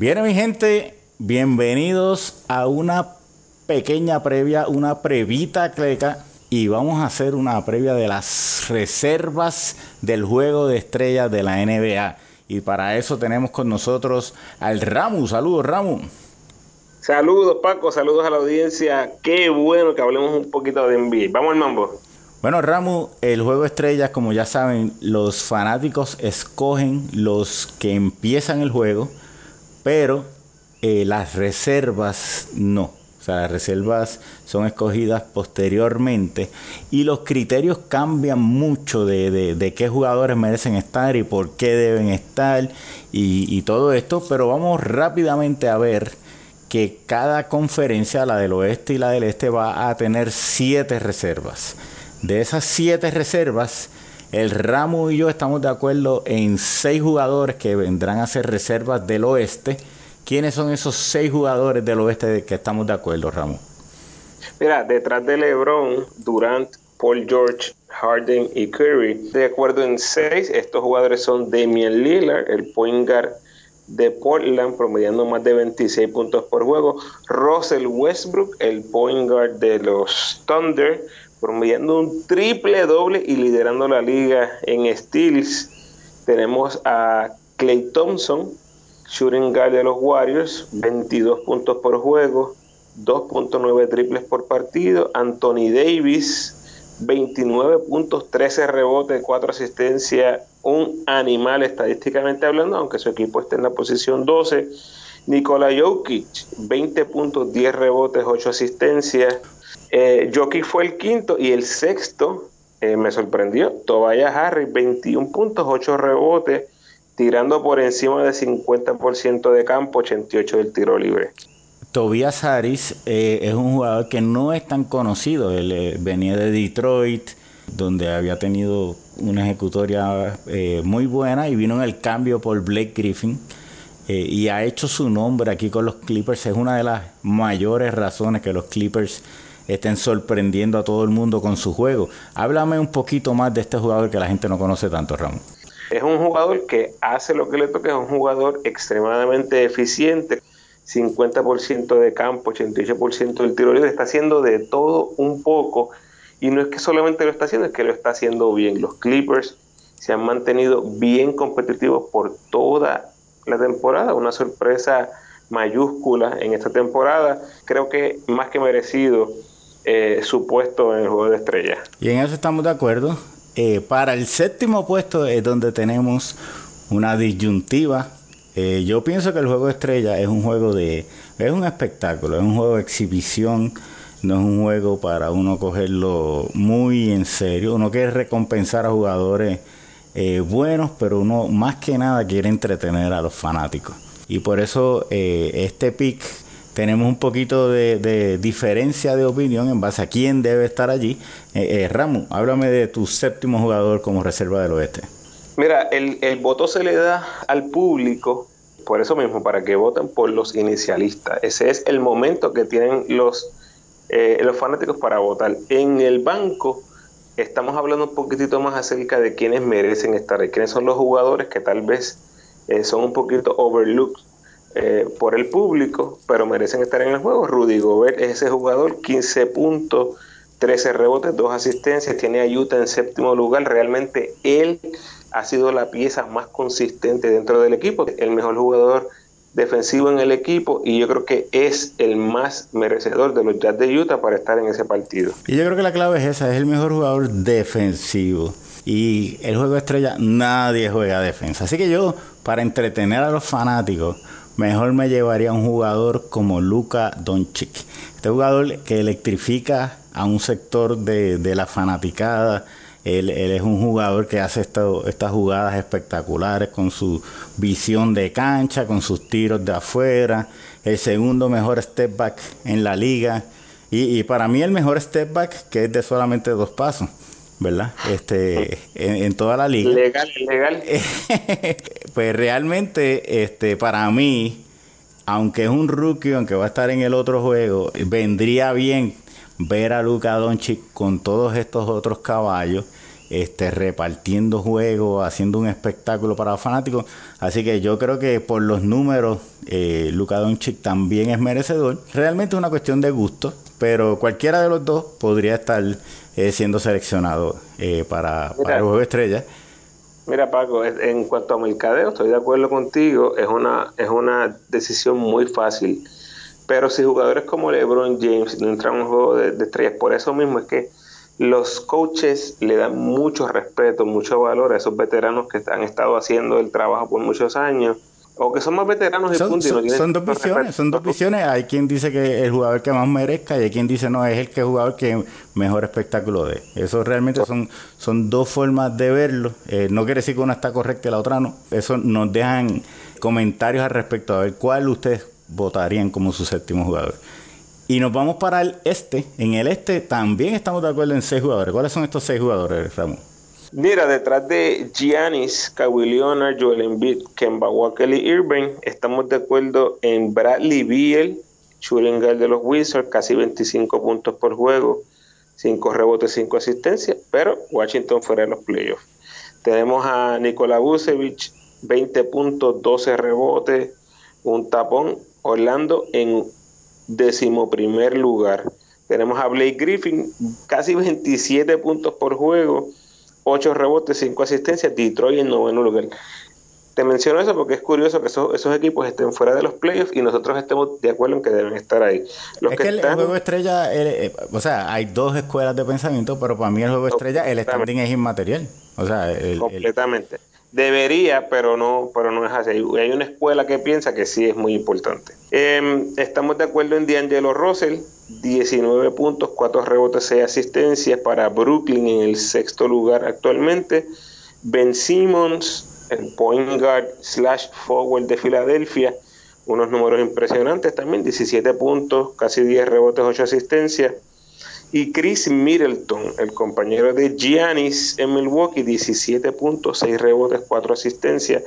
Bien, mi gente, bienvenidos a una pequeña previa, una previta cleca. Y vamos a hacer una previa de las reservas del juego de estrellas de la NBA. Y para eso tenemos con nosotros al Ramu. Saludos, Ramu. Saludos, Paco. Saludos a la audiencia. Qué bueno que hablemos un poquito de NBA. Vamos al mambo. Bueno, Ramu, el juego de estrellas, como ya saben, los fanáticos escogen los que empiezan el juego pero eh, las reservas no. O sea, las reservas son escogidas posteriormente y los criterios cambian mucho de, qué jugadores merecen estar y por qué deben estar y, todo esto, pero vamos rápidamente a ver que cada conferencia, la del oeste y la del este, va a tener siete reservas. De esas siete reservas, el Ramo y yo estamos de acuerdo en seis jugadores que vendrán a ser reservas del oeste. ¿Quiénes son esos seis jugadores del oeste de que estamos de acuerdo, Ramo? Mira, detrás de LeBron, Durant, Paul George, Harden y Curry, de acuerdo en seis, estos jugadores son Damian Lillard, el point guard de Portland, promediando más de 26 puntos por juego, Russell Westbrook, el point guard de los Thunder, promediando un triple doble y liderando la liga en steals. Tenemos a Clay Thompson, shooting guard de los Warriors, 22 puntos por juego, 2.9 triples por partido. Anthony Davis, 29 puntos, 13 rebotes, 4 asistencias, un animal estadísticamente hablando, aunque su equipo esté en la posición 12. Nikola Jokic, 20 puntos, 10 rebotes, 8 asistencias. Eh, fue el quinto y el sexto eh, me sorprendió. Tobias Harris, 21 puntos, 8 rebotes, tirando por encima de 50% de campo, 88 del tiro libre. Tobias Harris eh, es un jugador que no es tan conocido. Él eh, venía de Detroit, donde había tenido una ejecutoria muy buena y vino en el cambio por Blake Griffin. y ha hecho su nombre aquí con los Clippers. Es una de las mayores razones que los Clippers estén sorprendiendo a todo el mundo con su juego. Háblame un poquito más de este jugador que la gente no conoce tanto, Ramón. Es un jugador que hace lo que le toca, es un jugador extremadamente eficiente. 50% de campo, 88% del tiro libre, está haciendo de todo un poco. Y no es que solamente lo está haciendo, es que lo está haciendo bien. Los Clippers se han mantenido bien competitivos por toda la temporada. Una sorpresa mayúscula en esta temporada. Creo que más que merecido eh, su puesto en el juego de estrellas. Y en eso estamos de acuerdo. Eh, para el séptimo puesto es donde tenemos una disyuntiva. Eh, yo pienso que el juego de estrellas es un juego de. es un espectáculo, es un juego de exhibición. No es un juego para uno cogerlo muy en serio. Uno quiere recompensar a jugadores buenos, pero uno más que nada quiere entretener a los fanáticos. Y por eso este pick tenemos un poquito de, diferencia de opinión en base a quién debe estar allí. Eh, eh Ramu, háblame de tu séptimo jugador como reserva del oeste. Mira, el, voto se le da al público por eso mismo, para que voten por los inicialistas. Ese es el momento que tienen los, eh, los fanáticos para votar. En el banco estamos hablando un poquitito más acerca de quiénes merecen estar ahí, quiénes son los jugadores que tal vez eh, son un poquito overlooked eh, por el público, pero merecen estar en el juego. Rudy Gobert es ese jugador, 15 puntos, 13 rebotes, 2 asistencias, tiene ayuda en séptimo lugar. Realmente él ha sido la pieza más consistente dentro del equipo, el mejor jugador defensivo en el equipo y yo creo que es el más merecedor de los Jazz de Utah para estar en ese partido. Y yo creo que la clave es esa, es el mejor jugador defensivo. Y el juego estrella nadie juega defensa. Así que yo, para entretener a los fanáticos, mejor me llevaría un jugador como Luka Doncic. Este jugador que electrifica a un sector de, la fanaticada. Él, es un jugador que hace estas jugadas espectaculares con su visión de cancha, con sus tiros de afuera. El segundo mejor step back en la liga. Y, para mí el mejor step back que es de solamente dos pasos. ¿Verdad? Este, en, toda la liga. Legal, legal. pues realmente, este, para mí, aunque es un rookie, aunque va a estar en el otro juego, vendría bien ver a Luca Doncic con todos estos otros caballos este, repartiendo juegos, haciendo un espectáculo para los fanáticos. Así que yo creo que por los números, eh, Luka Doncic también es merecedor. Realmente es una cuestión de gusto, pero cualquiera de los dos podría estar eh, siendo seleccionado eh, para, para el juego de estrella. Mira, Paco, en cuanto a mercadeo, estoy de acuerdo contigo, es una, es una decisión muy fácil. Pero si jugadores como LeBron James no entran en un juego de, de estrellas, por eso mismo es que los coaches le dan mucho respeto, mucho valor a esos veteranos que han estado haciendo el trabajo por muchos años o que son más veteranos y son, punto, son, dos visiones, son dos visiones. Hay quien dice que el jugador que más merezca y hay quien dice no, es el que jugador que mejor espectáculo de. Eso realmente son, son dos formas de verlo. Eh, no quiere decir que una está correcta y la otra no. Eso nos dejan comentarios al respecto a ver cuál ustedes votarían como su séptimo jugador. Y nos vamos para el este. En el este también estamos de acuerdo en seis jugadores. ¿Cuáles son estos seis jugadores, Ramón? Mira, detrás de Giannis, Kawhi Leonard, Joel Embiid, Kemba Walker y Irving, estamos de acuerdo en Bradley Beal, shooting de los Wizards, casi 25 puntos por juego, 5 rebotes, 5 asistencias, pero Washington fuera de los playoffs. Tenemos a Nikola Vucevic, 20 puntos, 12 rebotes, un tapón. Orlando en decimoprimer lugar. Tenemos a Blake Griffin, casi 27 puntos por juego, 8 rebotes, 5 asistencias, Detroit en noveno lugar. Te menciono eso porque es curioso que esos, equipos estén fuera de los playoffs y nosotros estemos de acuerdo en que deben estar ahí. es que, el, juego estrella, eh, o sea, hay dos escuelas de pensamiento, pero para mí el juego estrella, el standing es inmaterial. O sea, completamente. Debería, pero no, pero no es así. Hay una escuela que piensa que sí es muy importante. Em, estamos de acuerdo en D'Angelo Russell, 19 puntos, 4 rebotes, 6 asistencias para Brooklyn en el sexto lugar actualmente. Ben Simmons, el point guard slash forward de Filadelfia, unos números impresionantes también, 17 puntos, casi 10 rebotes, 8 asistencias. Y Chris Middleton, el compañero de Giannis en Milwaukee, 17 puntos, 6 rebotes, 4 asistencias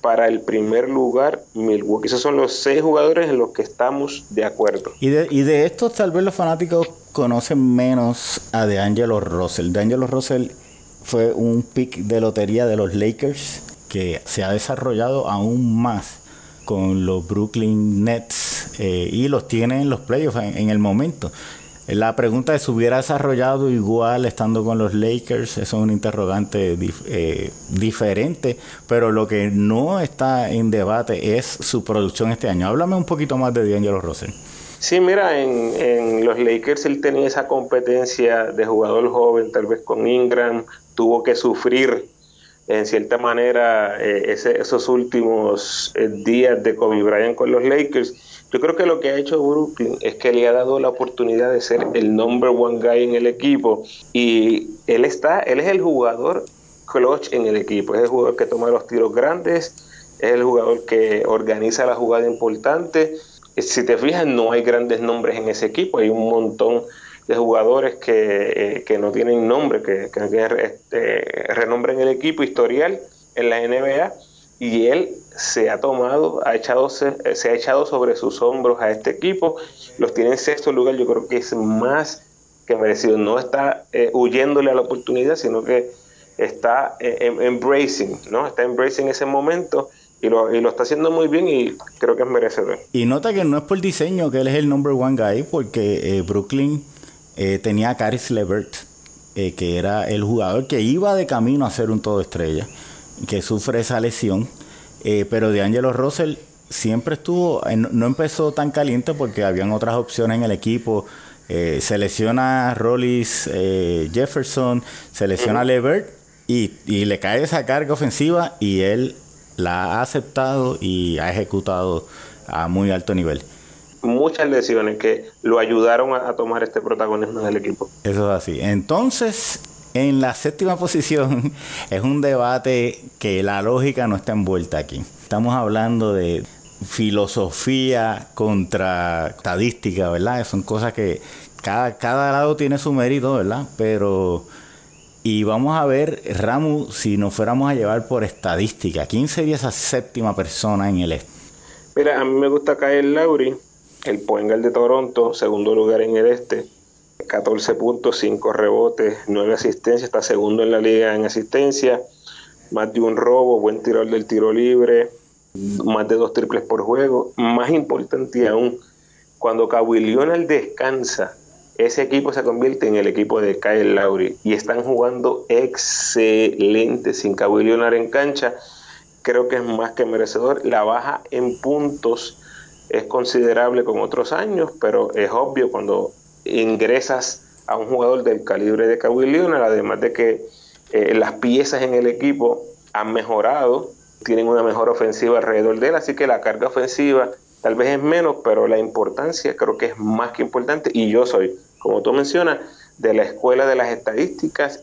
para el primer lugar Milwaukee. Esos son los 6 jugadores en los que estamos de acuerdo. Y de, y de estos tal vez los fanáticos conocen menos a DeAngelo Russell. DeAngelo Russell fue un pick de lotería de los Lakers que se ha desarrollado aún más con los Brooklyn Nets eh, y los tiene en los playoffs en el momento. La pregunta es, ¿se hubiera desarrollado igual estando con los Lakers? Eso es un interrogante eh, diferente, pero lo que no está en debate es su producción este año. Háblame un poquito más de D'Angelo Russell. Sí, mira, en, en, los Lakers él tenía esa competencia de jugador joven, tal vez con Ingram, tuvo que sufrir en cierta manera eh, esos últimos eh, días de Kobe Bryant con los Lakers yo creo que lo que ha hecho Brooklyn es que le ha dado la oportunidad de ser el number one guy en el equipo. Y él está, él es el jugador clutch en el equipo, es el jugador que toma los tiros grandes, es el jugador que organiza la jugada importante. Si te fijas, no hay grandes nombres en ese equipo, hay un montón de jugadores que, eh, no tienen nombre, que, que no tienen este, renombre en el equipo, historial en la NBA, y él se ha tomado, ha echado, se, ha echado sobre sus hombros a este equipo, los tiene en sexto lugar, yo creo que es más que merecido, no está eh, huyéndole a la oportunidad, sino que está eh, em, embracing, ¿no? Está embracing ese momento y lo, está haciendo muy bien y creo que es merecedor. Y nota que no es por diseño que él es el number one guy, porque eh, Brooklyn tenía a Caris Levert, que era el jugador que iba de camino a ser un todo estrella, que sufre esa lesión eh, pero D'Angelo Russell siempre estuvo, no empezó tan caliente porque habían otras opciones en el equipo. Eh, selecciona a Rollis eh, Jefferson, selecciona a Levert y, y, le cae esa carga ofensiva y él la ha aceptado y ha ejecutado a muy alto nivel. Muchas lesiones que lo ayudaron a, a tomar este protagonismo en el equipo. Eso es así. Entonces, en la séptima posición es un debate que la lógica no está envuelta aquí. Estamos hablando de filosofía contra estadística, ¿verdad? Son cosas que cada, cada lado tiene su mérito, ¿verdad? Pero... Y vamos a ver, Ramu, si nos fuéramos a llevar por estadística, ¿quién sería esa séptima persona en el este? Mira, a mí me gusta Kyle Lowry, el Poengal de Toronto, segundo lugar en el este 14 puntos, 5 rebotes, 9 asistencias, está segundo en la liga en asistencia, más de un robo, buen tirador del tiro libre, más de dos triples por juego. Más importante aún, cuando Kawhi Leonard descansa, ese equipo se convierte en el equipo de Kyle Lowry y están jugando excelente sin Kawhi Leonard en cancha. Creo que es más que merecedor. La baja en puntos es considerable con otros años, pero es obvio cuando ingresas a un jugador del calibre de Kawhi Leonard, además de que eh, las piezas en el equipo han mejorado, tienen una mejor ofensiva alrededor de él, así que la carga ofensiva tal vez es menos, pero la importancia creo que es más que importante y yo soy, como tú mencionas, de la escuela de las estadísticas.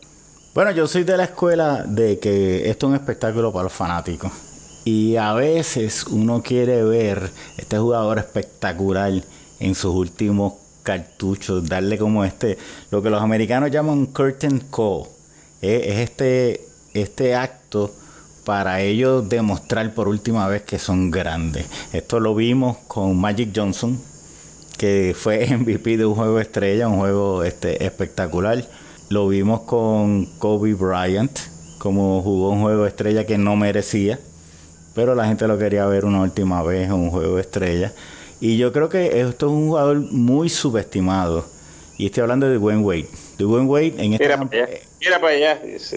Bueno, yo soy de la escuela de que esto es un espectáculo para los fanáticos. Y a veces uno quiere ver este jugador espectacular en sus últimos cartuchos, darle como este, lo que los americanos llaman curtain call. Es, este, este acto para ellos demostrar por última vez que son grandes. Esto lo vimos con Magic Johnson, que fue MVP de un juego estrella, un juego este, espectacular. Lo vimos con Kobe Bryant, como jugó un juego estrella que no merecía pero la gente lo quería ver una última vez en un juego estrella. Y yo creo que esto es un jugador muy subestimado. Y estoy hablando de Dwayne Wade. Dwayne Wade en esta,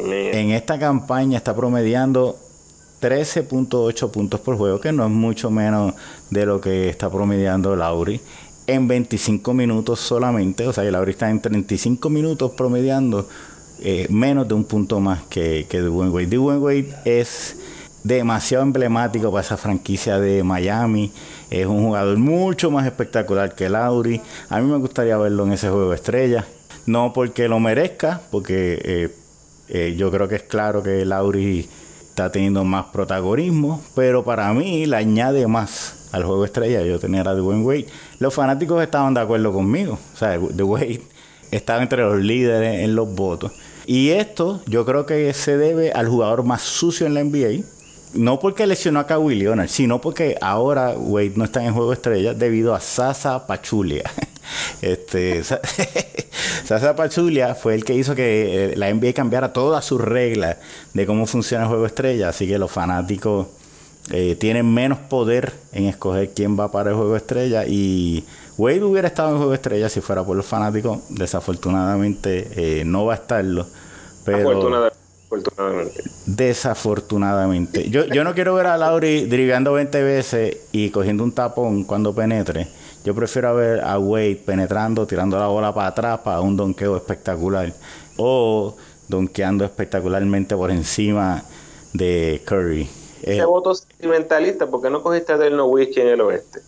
en esta campaña está promediando 13.8 puntos por juego, que no es mucho menos de lo que está promediando Lauri. En 25 minutos solamente, o sea, Lauri está en 35 minutos promediando eh, menos de un punto más que, que Dwayne Wade. Dwayne Wade es demasiado emblemático para esa franquicia de Miami. Es un jugador mucho más espectacular que Lauri. A mí me gustaría verlo en ese juego de estrella. No porque lo merezca, porque eh, eh, yo creo que es claro que Lauri está teniendo más protagonismo, pero para mí le añade más al juego estrella. Yo tenía a Dwayne Wade. Los fanáticos estaban de acuerdo conmigo. O sea, Wade estaba entre los líderes en los votos. Y esto yo creo que se debe al jugador más sucio en la NBA, no porque lesionó a Kawhi Leonard, sino porque ahora Wade no está en juego estrella debido a Sasa Pachulia. Este, Sasa Pachulia fue el que hizo que eh, la NBA cambiara todas sus reglas de cómo funciona el juego estrella, así que los fanáticos eh, tienen menos poder en escoger quién va para el juego estrella y Wade hubiera estado en juego estrella si fuera por los fanáticos, desafortunadamente eh, no va a estarlo. Pero, Desafortunadamente. Desafortunadamente. Yo, yo no quiero ver a Lauri driblando 20 veces y cogiendo un tapón cuando penetre. Yo prefiero ver a Wade penetrando, tirando la bola para atrás para un donqueo espectacular. O donkeando espectacularmente por encima de Curry. Ese eh, voto sentimentalista, ¿por qué no cogiste a Del Whisky en el oeste?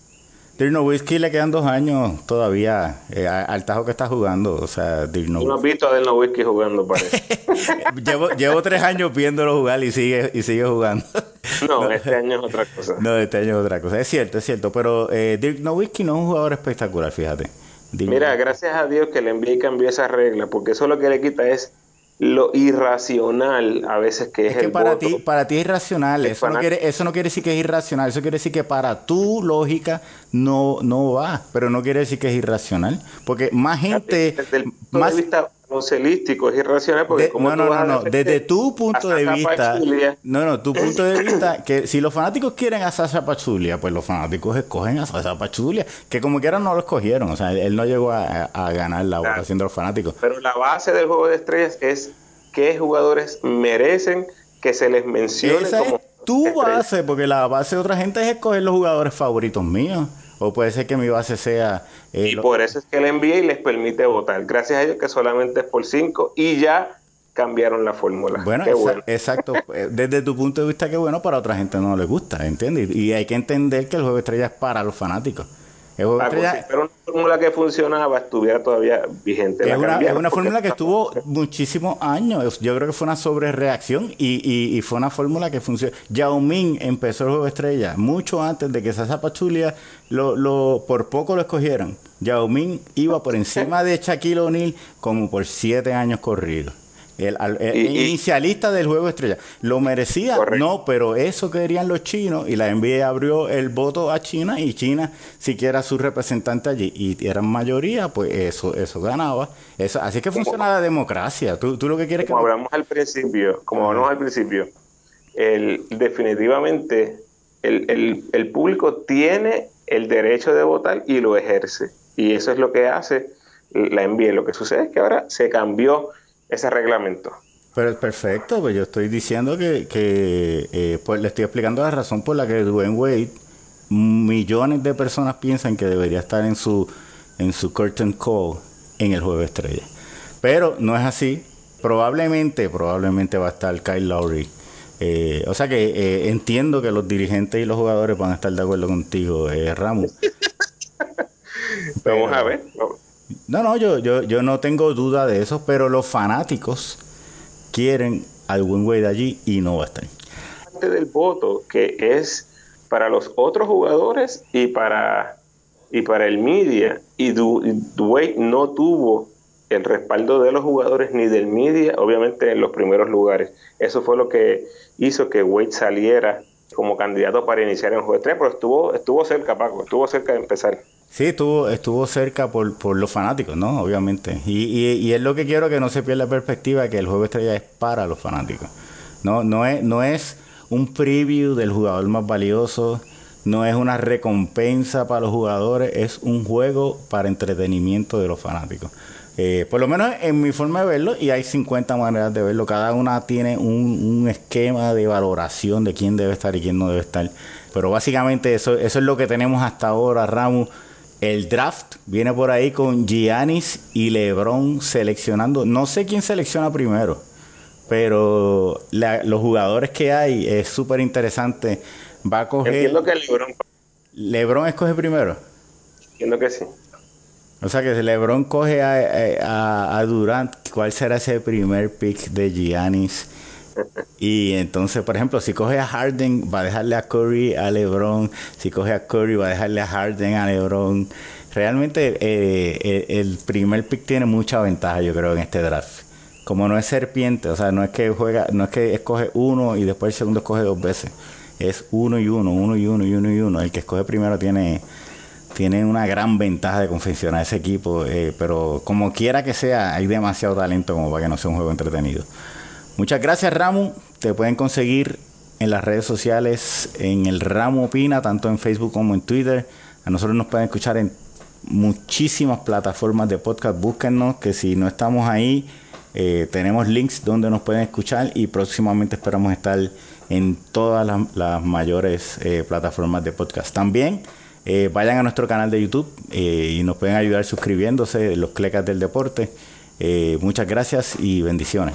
Dirk Whisky le quedan dos años todavía eh, al tajo que está jugando. O sea, Dirk No has visto a Dirk Whisky jugando, parece. llevo, llevo tres años viéndolo jugar y sigue, y sigue jugando. no, este año es otra cosa. No, este año es otra cosa. Es cierto, es cierto. Pero eh, Dirk Nowitzki no es un jugador espectacular, fíjate. Mira, gracias a Dios que le envié y cambió esa regla, porque eso lo que le quita es lo irracional a veces que es, es que para ti para ti es irracional eso no quiere eso no quiere decir que es irracional eso quiere decir que para tu lógica no no va pero no quiere decir que es irracional porque más gente desde el punto más de vista celístico es irracional porque como no no no, desde tu punto de vista no no tu punto de vista que si los fanáticos quieren a Sasha Pachulia pues los fanáticos escogen a Sasha Pachulia que como quieran no lo escogieron o sea él no llegó a, ganar la votación de los fanáticos. Pero la base del juego de estrellas es qué jugadores merecen que se les mencione Esa como es tu base porque la base de otra gente es escoger los jugadores favoritos míos o puede ser que mi base sea... Eh, y por eso es que el NBA les permite votar. Gracias a ellos que solamente es por 5 y ya cambiaron la fórmula. Bueno, exacto. Eh, desde tu punto de vista, qué bueno, para otra gente no le gusta, ¿entiendes? Y hay que entender que el juego de estrellas es para los fanáticos. Pero una fórmula que funcionaba estuviera todavía vigente. Es, una, fórmula que estuvo muchísimos años. Yo creo que fue una sobrereacción y, y, fue una fórmula que funcionó. Yao Ming empezó el juego de estrella mucho antes de que Sasa Pachulia lo, lo, por poco lo escogieran. Yao Ming iba por encima de Shaquille O'Neal como por siete años corridos. El, inicialista del juego estrella. ¿Lo merecía? No, pero eso querían los chinos y la NBA abrió el voto a China y China, siquiera su representante allí, y eran mayoría, pues eso eso ganaba. Eso, así que funciona la democracia. ¿Tú, tú lo que quieres como hablamos al principio, como hablamos al principio, el, definitivamente el, el público tiene el derecho de votar y lo ejerce. Y eso es lo que hace la NBA. Lo que sucede es que ahora se cambió ese reglamento. Pero es perfecto, pues yo estoy diciendo que, eh, pues le estoy explicando la razón por la que Dwayne Wade, millones de personas piensan que debería estar en su, en su curtain call en el juego estrella. Pero no es así. Probablemente, probablemente va a estar Kyle Lowry. Eh, o sea que eh, entiendo que los dirigentes y los jugadores van a estar de acuerdo contigo, Ramos. Vamos a ver. No, no, yo, yo, yo no tengo duda de eso, pero los fanáticos quieren algún güey de allí y no va a estar. Parte del voto que es para los otros jugadores y para, y para el media. Y Dwayne no tuvo el respaldo de los jugadores ni del media, obviamente en los primeros lugares. Eso fue lo que hizo que Wade saliera como candidato para iniciar en juego 3, pero estuvo, estuvo cerca, Paco, estuvo cerca de empezar. Sí, estuvo, estuvo cerca por, por los fanáticos, ¿no? Obviamente. Y, y, es lo que quiero que no se pierda la perspectiva que el juego estrella es para los fanáticos. No, no, es, no es un preview del jugador más valioso, no es una recompensa para los jugadores, es un juego para entretenimiento de los fanáticos. Eh, por lo menos en mi forma de verlo, y hay 50 maneras de verlo, cada una tiene un, un, esquema de valoración de quién debe estar y quién no debe estar. Pero básicamente eso, eso es lo que tenemos hasta ahora, Ramos. El draft viene por ahí con Giannis y LeBron seleccionando. No sé quién selecciona primero, pero los jugadores que hay es súper interesante. Va a coger. Entiendo que LeBron. LeBron escoge primero. Entiendo que sí. O sea que si LeBron coge a, a Durant, ¿cuál será ese primer pick de Giannis? Y entonces, por ejemplo, si coge a Harden, va a dejarle a Curry a LeBron. Si coge a Curry, va a dejarle a Harden a LeBron. Realmente eh, el primer pick tiene mucha ventaja, yo creo, en este draft. Como no es serpiente, o sea, no es que juega, no es que escoge uno y después el segundo escoge dos veces. Es uno y uno, uno y uno y uno y uno. El que escoge primero tiene, tiene una gran ventaja de confeccionar ese equipo. Eh, pero como quiera que sea, hay demasiado talento como para que no sea un juego entretenido. Muchas gracias, Ramo. Te pueden conseguir en las redes sociales, en el Ramo Opina, tanto en Facebook como en Twitter. A nosotros nos pueden escuchar en muchísimas plataformas de podcast. Búsquennos, que si no estamos ahí, eh, tenemos links donde nos pueden escuchar y próximamente esperamos estar en todas las, mayores eh, plataformas de podcast. También eh, vayan a nuestro canal de YouTube y nos pueden ayudar suscribiéndose, los clecas del deporte. muchas gracias y bendiciones.